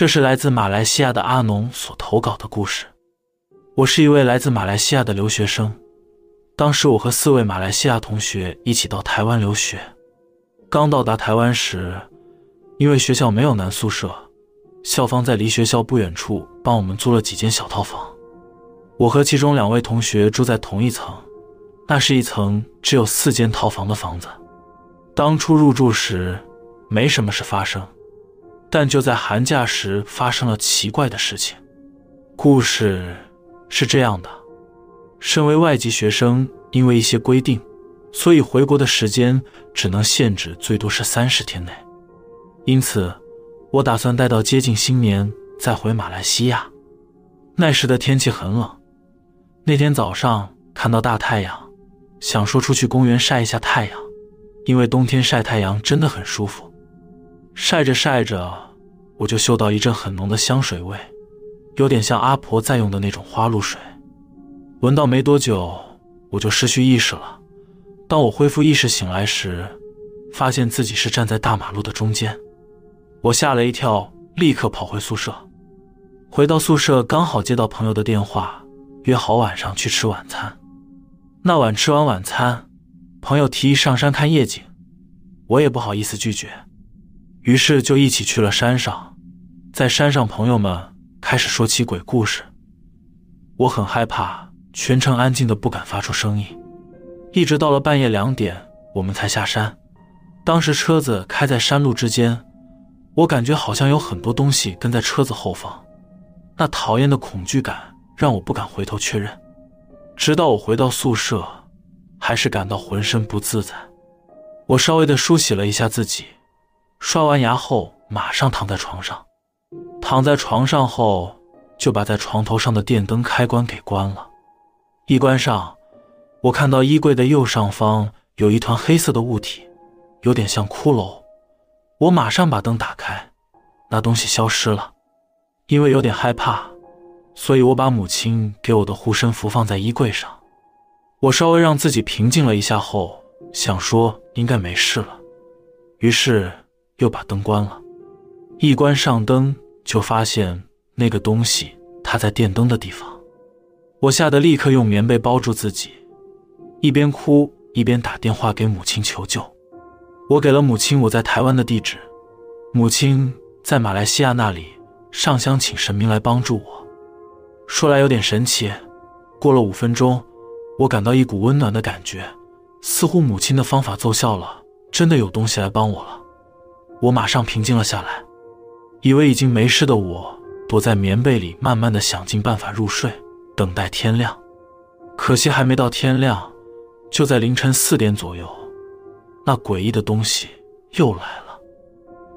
这是来自马来西亚的阿农所投稿的故事。我是一位来自马来西亚的留学生，当时我和四位马来西亚同学一起到台湾留学。刚到达台湾时，因为学校没有男宿舍，校方在离学校不远处帮我们租了几间小套房。我和其中两位同学住在同一层，那是一层只有四间套房的房子。当初入住时，没什么事发生，但就在寒假时发生了奇怪的事情。故事是这样的：身为外籍学生，因为一些规定，所以回国的时间只能限制最多是三十天内。因此，我打算待到接近新年再回马来西亚。那时的天气很冷。那天早上看到大太阳，想说出去公园晒一下太阳，因为冬天晒太阳真的很舒服。晒着晒着，我就嗅到一阵很浓的香水味，有点像阿婆在用的那种花露水。闻到没多久，我就失去意识了。当我恢复意识醒来时，发现自己是站在大马路的中间，我吓了一跳，立刻跑回宿舍。回到宿舍，刚好接到朋友的电话。约好晚上去吃晚餐。那晚吃完晚餐，朋友提议上山看夜景，我也不好意思拒绝，于是就一起去了山上。在山上，朋友们开始说起鬼故事，我很害怕，全程安静的不敢发出声音。一直到了半夜两点，我们才下山。当时车子开在山路之间，我感觉好像有很多东西跟在车子后方，那讨厌的恐惧感。让我不敢回头确认，直到我回到宿舍，还是感到浑身不自在。我稍微的梳洗了一下自己，刷完牙后马上躺在床上。躺在床上后，就把在床头上的电灯开关给关了。一关上，我看到衣柜的右上方有一团黑色的物体，有点像骷髅。我马上把灯打开，那东西消失了。因为有点害怕。所以，我把母亲给我的护身符放在衣柜上。我稍微让自己平静了一下后，想说应该没事了，于是又把灯关了。一关上灯，就发现那个东西它在电灯的地方。我吓得立刻用棉被包住自己，一边哭一边打电话给母亲求救。我给了母亲我在台湾的地址，母亲在马来西亚那里上香请神明来帮助我。说来有点神奇，过了五分钟，我感到一股温暖的感觉，似乎母亲的方法奏效了，真的有东西来帮我了。我马上平静了下来，以为已经没事的我，躲在棉被里，慢慢的想尽办法入睡，等待天亮。可惜还没到天亮，就在凌晨四点左右，那诡异的东西又来了。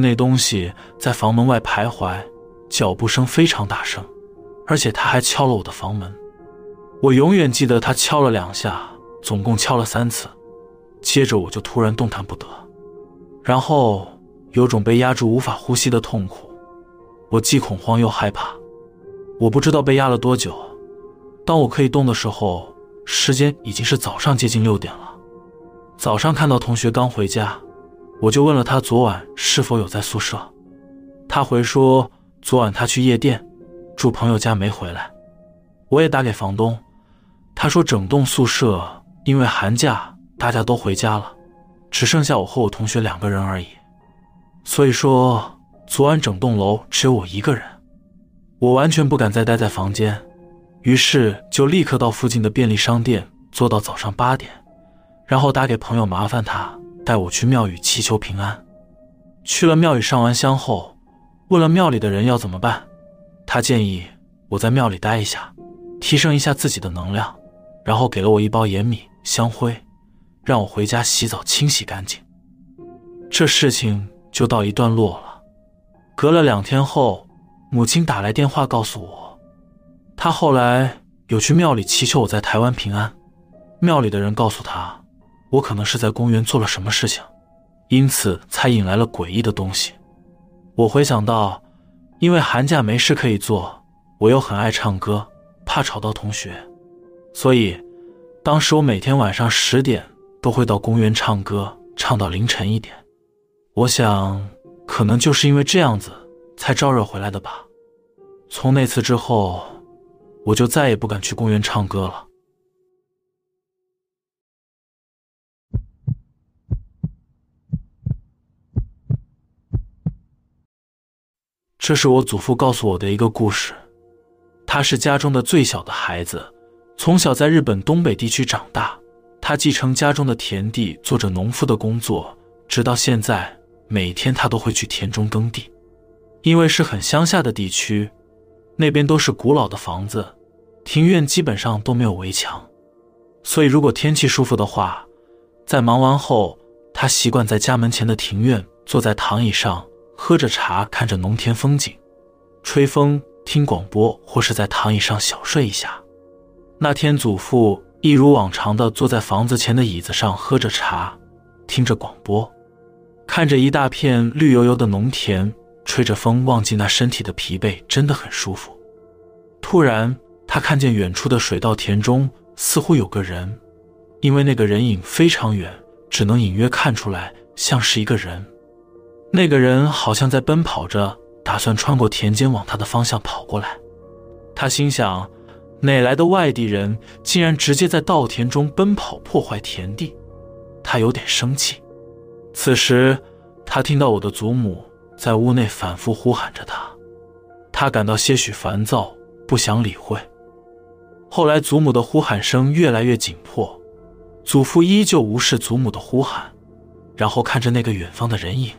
那东西在房门外徘徊，脚步声非常大声，而且他还敲了我的房门。我永远记得他敲了两下，总共敲了三次。接着我就突然动弹不得，然后有种被压住无法呼吸的痛苦。我既恐慌又害怕。我不知道被压了多久。当我可以动的时候，时间已经是早上接近六点了。早上看到同学刚回家。我就问了他昨晚是否有在宿舍，他回说昨晚他去夜店，住朋友家没回来。我也打给房东，他说整栋宿舍因为寒假大家都回家了，只剩下我和我同学两个人而已。所以说昨晚整栋楼只有我一个人。我完全不敢再待在房间，于是就立刻到附近的便利商店坐到早上八点，然后打给朋友麻烦他。带我去庙宇祈求平安。去了庙宇上完香后，问了庙里的人要怎么办。他建议我在庙里待一下，提升一下自己的能量，然后给了我一包盐米、香灰，让我回家洗澡清洗干净。这事情就到一段落了。隔了两天后，母亲打来电话告诉我，她后来有去庙里祈求我在台湾平安。庙里的人告诉她，我可能是在公园做了什么事情，因此才引来了诡异的东西。我回想到，因为寒假没事可以做，我又很爱唱歌，怕吵到同学，所以当时我每天晚上十点都会到公园唱歌，唱到凌晨一点。我想。可能就是因为这样子，才招惹回来的吧。从那次之后，我就再也不敢去公园唱歌了。这是我祖父告诉我的一个故事。他是家中的最小的孩子，从小在日本东北地区长大。他继承家中的田地，做着农夫的工作，直到现在。每天他都会去田中耕地，因为是很乡下的地区，那边都是古老的房子，庭院基本上都没有围墙，所以如果天气舒服的话，在忙完后，他习惯在家门前的庭院坐在躺椅上，喝着茶，看着农田风景，吹风，听广播，或是在躺椅上小睡一下。那天，祖父一如往常的坐在房子前的椅子上，喝着茶，听着广播。看着一大片绿油油的农田，吹着风，忘记那身体的疲惫，真的很舒服。突然，他看见远处的水稻田中似乎有个人，因为那个人影非常远，只能隐约看出来像是一个人。那个人好像在奔跑着，打算穿过田间往他的方向跑过来。他心想：哪来的外地人，竟然直接在稻田中奔跑，破坏田地？他有点生气。此时，他听到我的祖母在屋内反复呼喊着他，他感到些许烦躁，不想理会。后来，祖母的呼喊声越来越紧迫，祖父依旧无视祖母的呼喊，然后看着那个远方的人影。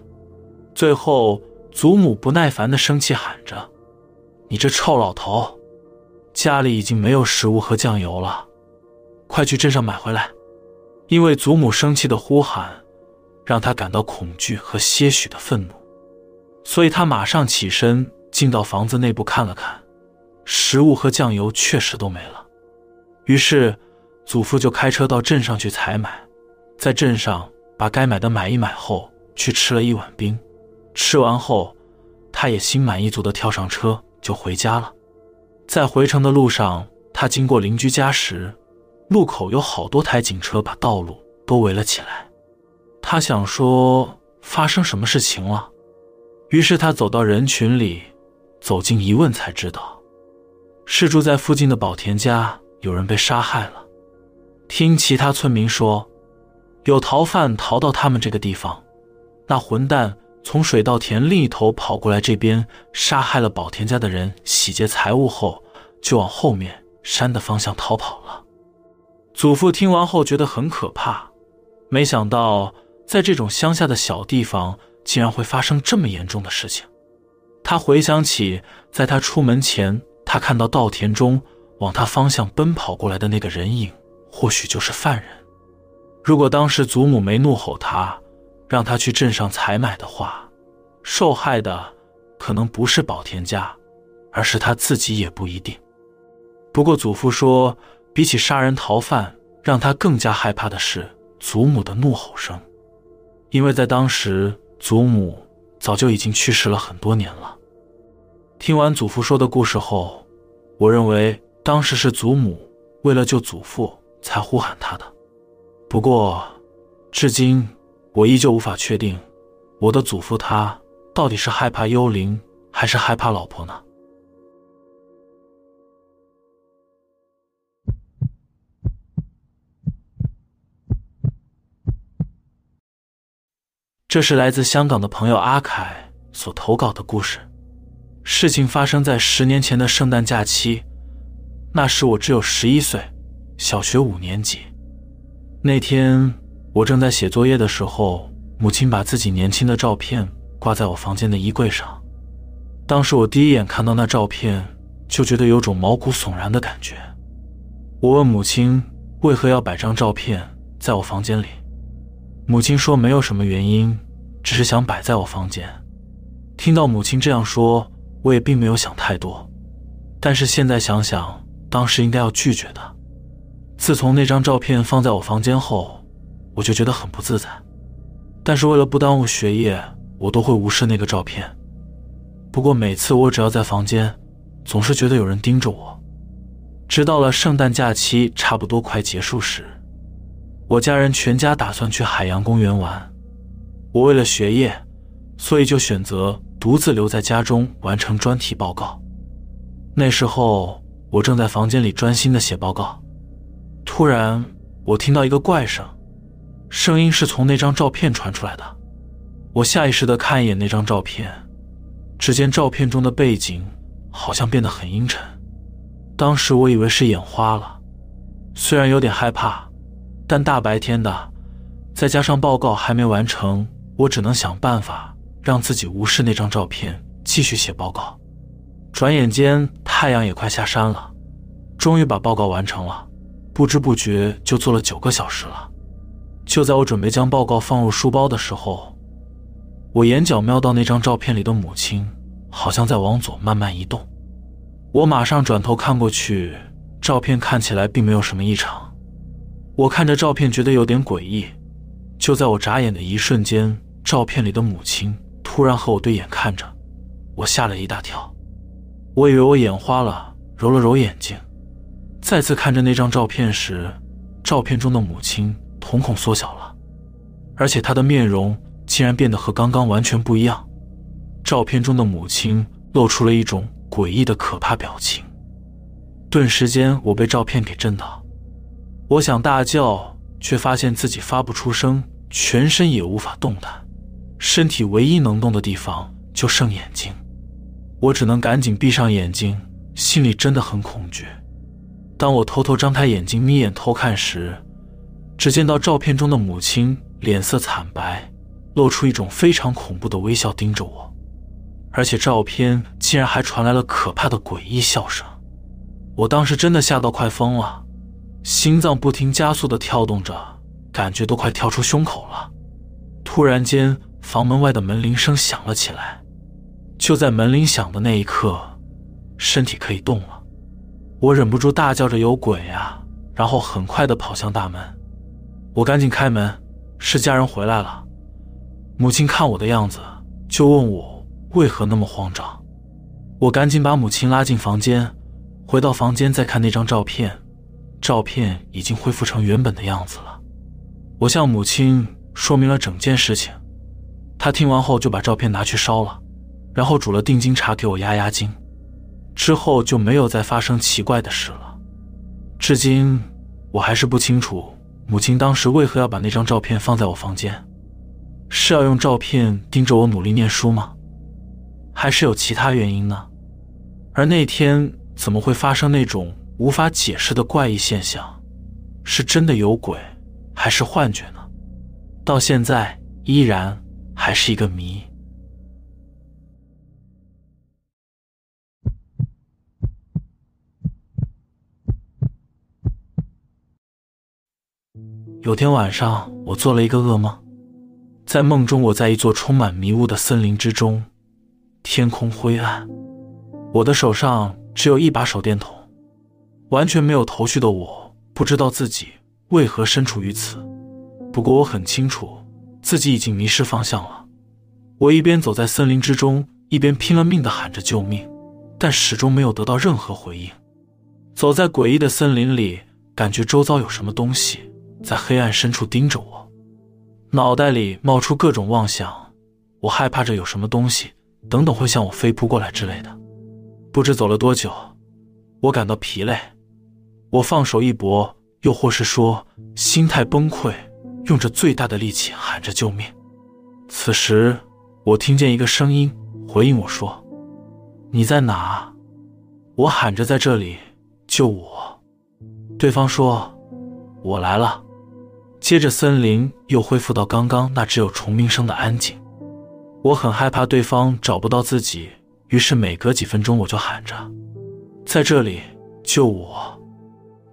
最后，祖母不耐烦的生气喊着：“你这臭老头，家里已经没有食物和酱油了，快去镇上买回来！”因为祖母生气的呼喊。让他感到恐惧和些许的愤怒，所以他马上起身进到房子内部看了看，食物和酱油确实都没了。于是，祖父就开车到镇上去采买，在镇上把该买的买一买后，去吃了一碗冰。吃完后，他也心满意足地跳上车就回家了。在回程的路上，他经过邻居家时，路口有好多台警车把道路都围了起来。他想说发生什么事情了，于是他走到人群里，走近一问才知道，是住在附近的宝田家有人被杀害了。听其他村民说，有逃犯逃到他们这个地方，那混蛋从水稻田另一头跑过来这边，杀害了宝田家的人，洗劫财物后，就往后面山的方向逃跑了。祖父听完后觉得很可怕，没想到。在这种乡下的小地方，竟然会发生这么严重的事情。他回想起，在他出门前，他看到稻田中往他方向奔跑过来的那个人影，或许就是犯人。如果当时祖母没怒吼他，让他去镇上采买的话，受害的可能不是宝田家，而是他自己也不一定。不过祖父说，比起杀人逃犯，让他更加害怕的是祖母的怒吼声。因为在当时，祖母早就已经去世了很多年了。听完祖父说的故事后，我认为当时是祖母为了救祖父才呼喊他的。不过，至今我依旧无法确定，我的祖父他到底是害怕幽灵，还是害怕老婆呢？这是来自香港的朋友阿凯所投稿的故事。事情发生在十年前的圣诞假期，那时我只有十一岁，小学五年级。那天我正在写作业的时候，母亲把自己年轻的照片挂在我房间的衣柜上。当时我第一眼看到那照片，就觉得有种毛骨悚然的感觉。我问母亲为何要摆张照片在我房间里，母亲说没有什么原因。只是想摆在我房间，听到母亲这样说，我也并没有想太多。但是现在想想，当时应该要拒绝的。自从那张照片放在我房间后，我就觉得很不自在。但是为了不耽误学业，我都会无视那个照片。不过每次我只要在房间，总是觉得有人盯着我。直到了圣诞假期差不多快结束时，我家人全家打算去海洋公园玩。我为了学业，所以就选择独自留在家中完成专题报告。那时候我正在房间里专心的写报告，突然我听到一个怪声，声音是从那张照片传出来的。我下意识的看一眼那张照片，只见照片中的背景好像变得很阴沉。当时我以为是眼花了，虽然有点害怕，但大白天的，再加上报告还没完成，我只能想办法让自己无视那张照片，继续写报告。转眼间，太阳也快下山了，终于把报告完成了。不知不觉就做了九个小时了。就在我准备将报告放入书包的时候，我眼角瞄到那张照片里的母亲，好像在往左慢慢移动。我马上转头看过去，照片看起来并没有什么异常。我看着照片，觉得有点诡异。就在我眨眼的一瞬间，照片里的母亲突然和我对眼看着，我吓了一大跳。我以为我眼花了，揉了揉眼睛，再次看着那张照片时，照片中的母亲瞳孔缩小了，而且她的面容竟然变得和刚刚完全不一样。照片中的母亲露出了一种。诡异的可怕表情，顿时间我被照片给震到，我想大叫，却发现自己发不出声，全身也无法动弹，身体唯一能动的地方就剩眼睛，我只能赶紧闭上眼睛，心里真的很恐惧。当我偷偷张开眼睛眯眼偷看时，只见到照片中的母亲脸色惨白，露出一种非常恐怖的微笑，盯着我。而且照片竟然还传来了可怕的诡异笑声，我当时真的吓到快疯了，心脏不停加速的跳动着，感觉都快跳出胸口了。突然间，房门外的门铃声响了起来。就在门铃响的那一刻，身体可以动了，我忍不住大叫着“有鬼啊！”然后很快的跑向大门。我赶紧开门，是家人回来了。母亲看我的样子，就问我。为何那么慌张？我赶紧把母亲拉进房间，回到房间再看那张照片，照片已经恢复成原本的样子了。我向母亲说明了整件事情，她听完后就把照片拿去烧了，然后煮了定金茶给我压压惊，之后就没有再发生奇怪的事了。至今我还是不清楚母亲当时为何要把那张照片放在我房间，是要用照片盯着我努力念书吗？还是有其他原因呢？而那天怎么会发生那种无法解释的怪异现象？是真的有鬼，还是幻觉呢？到现在依然还是一个谜。有天晚上，我做了一个噩梦，在梦中，我在一座充满迷雾的森林之中。天空灰暗，我的手上只有一把手电筒，完全没有头绪的我不知道自己为何身处于此。不过我很清楚自己已经迷失方向了。我一边走在森林之中，一边拼了命的喊着救命，但始终没有得到任何回应。走在诡异的森林里，感觉周遭有什么东西在黑暗深处盯着我，脑袋里冒出各种妄想，我害怕着有什么东西。等等，会向我飞扑过来之类的。不知走了多久，我感到疲累，我放手一搏，又或是说心态崩溃，用着最大的力气喊着救命。此时，我听见一个声音回应我说：“你在哪？”我喊着：“在这里，救我！”对方说：“我来了。”接着，森林又恢复到刚刚那只有虫鸣声的安静。我很害怕对方找不到自己，于是每隔几分钟我就喊着：“在这里，救我！”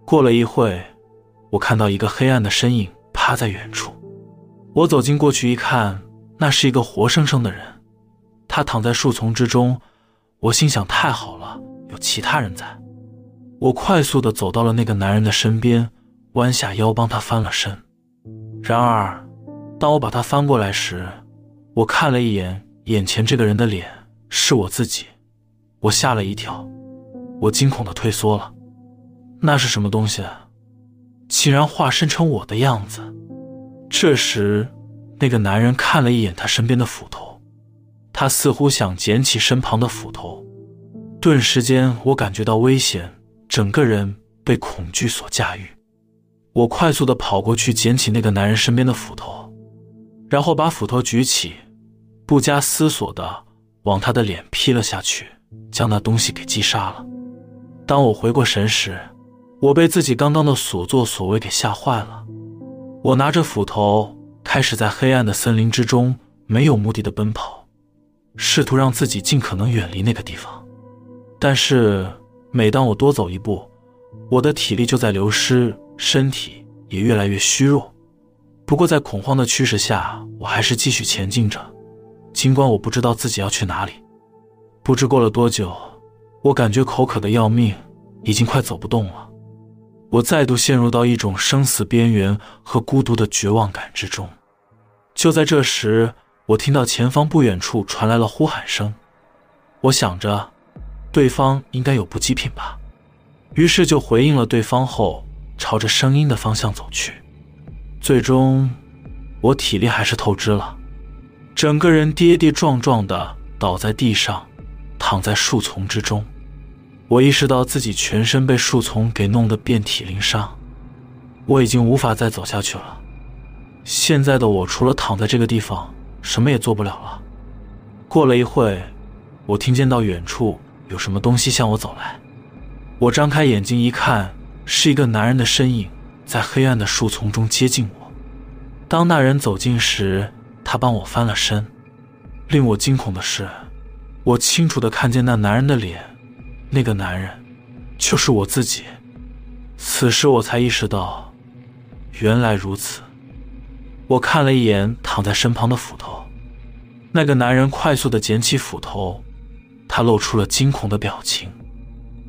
过了一会，我看到一个黑暗的身影趴在远处。我走近过去一看，那是一个活生生的人，他躺在树丛之中，我心想：太好了，有其他人在。我快速的走到了那个男人的身边，弯下腰帮他翻了身。然而，当我把他翻过来时，我看了一眼眼前这个人的脸，是我自己，我吓了一跳，我惊恐的退缩了。那是什么东西？竟然化身成我的样子！这时，那个男人看了一眼他身边的斧头，他似乎想捡起身旁的斧头。顿时间，我感觉到危险。整个人被恐惧所驾驭，我快速的跑过去捡起那个男人身边的斧头，然后把斧头举起，不加思索的往他的脸劈了下去，将那东西给击杀了。当我回过神时，我被自己刚刚的所作所为给吓坏了。我拿着斧头，开始在黑暗的森林之中没有目的的奔跑，试图让自己尽可能远离那个地方，但是。每当我多走一步，我的体力就在流失，身体也越来越虚弱。不过，在恐慌的驱使下，我还是继续前进着。尽管我不知道自己要去哪里。不知过了多久，我感觉口渴的要命，已经快走不动了。我再度陷入到一种生死边缘和孤独的绝望感之中。就在这时，我听到前方不远处传来了呼喊声。我想着。对方应该有补给品吧，于是就回应了对方后，朝着声音的方向走去。最终，我体力还是透支了，整个人跌跌撞撞的倒在地上，躺在树丛之中。我意识到自己全身被树丛给弄得遍体鳞伤，我已经无法再走下去了。现在的我除了躺在这个地方，什么也做不了了。过了一会，我听见到远处。有什么东西向我走来？我张开眼睛一看，是一个男人的身影在黑暗的树丛中接近我。当那人走近时，他帮我翻了身。令我惊恐的是，我清楚的看见那男人的脸，那个男人就是我自己。此时我才意识到，原来如此。我看了一眼躺在身旁的斧头，那个男人快速的捡起斧头。他露出了惊恐的表情，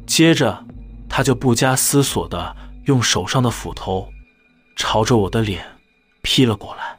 接着，他就不加思索的用手上的斧头，朝着我的脸劈了过来。